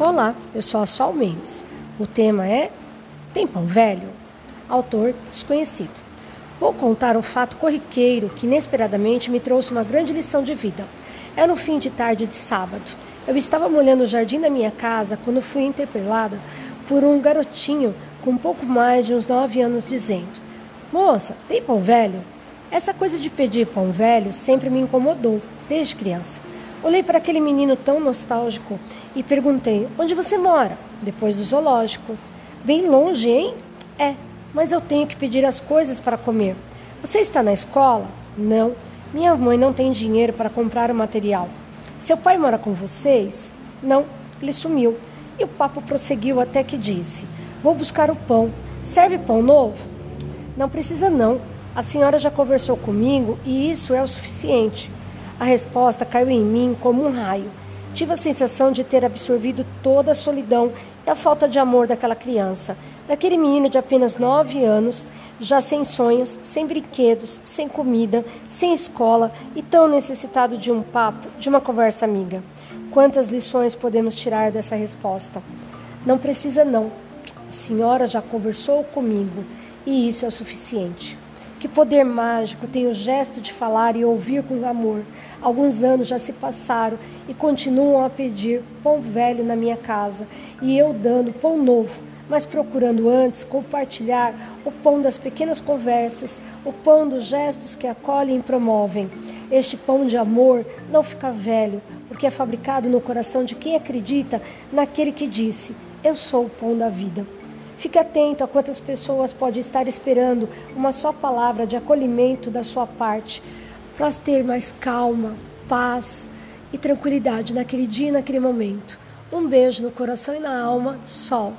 Olá, eu sou a Sol Mendes. O tema é Tem Pão Velho? Autor desconhecido. Vou contar um fato corriqueiro que inesperadamente me trouxe uma grande lição de vida. Era no fim de tarde de sábado. Eu estava molhando o jardim da minha casa quando fui interpelada por um garotinho com um pouco mais de uns nove anos dizendo: Moça, tem pão velho? Essa coisa de pedir pão velho sempre me incomodou, desde criança. Olhei para aquele menino tão nostálgico e perguntei: Onde você mora? Depois do zoológico. Bem longe, hein? É, mas eu tenho que pedir as coisas para comer. Você está na escola? Não. Minha mãe não tem dinheiro para comprar o material. Seu pai mora com vocês? Não, ele sumiu. E o papo prosseguiu até que disse: Vou buscar o pão. Serve pão novo? Não precisa, não. A senhora já conversou comigo e isso é o suficiente. A resposta caiu em mim como um raio. Tive a sensação de ter absorvido toda a solidão e a falta de amor daquela criança, daquele menino de apenas nove anos, já sem sonhos, sem brinquedos, sem comida, sem escola e tão necessitado de um papo, de uma conversa amiga. Quantas lições podemos tirar dessa resposta? Não precisa, não. A senhora já conversou comigo e isso é o suficiente. Que poder mágico tem o gesto de falar e ouvir com amor. Alguns anos já se passaram e continuam a pedir pão velho na minha casa e eu dando pão novo, mas procurando antes compartilhar o pão das pequenas conversas, o pão dos gestos que acolhem e promovem. Este pão de amor não fica velho, porque é fabricado no coração de quem acredita naquele que disse: Eu sou o pão da vida. Fique atento a quantas pessoas pode estar esperando uma só palavra de acolhimento da sua parte para ter mais calma, paz e tranquilidade naquele dia e naquele momento. Um beijo no coração e na alma, Sol.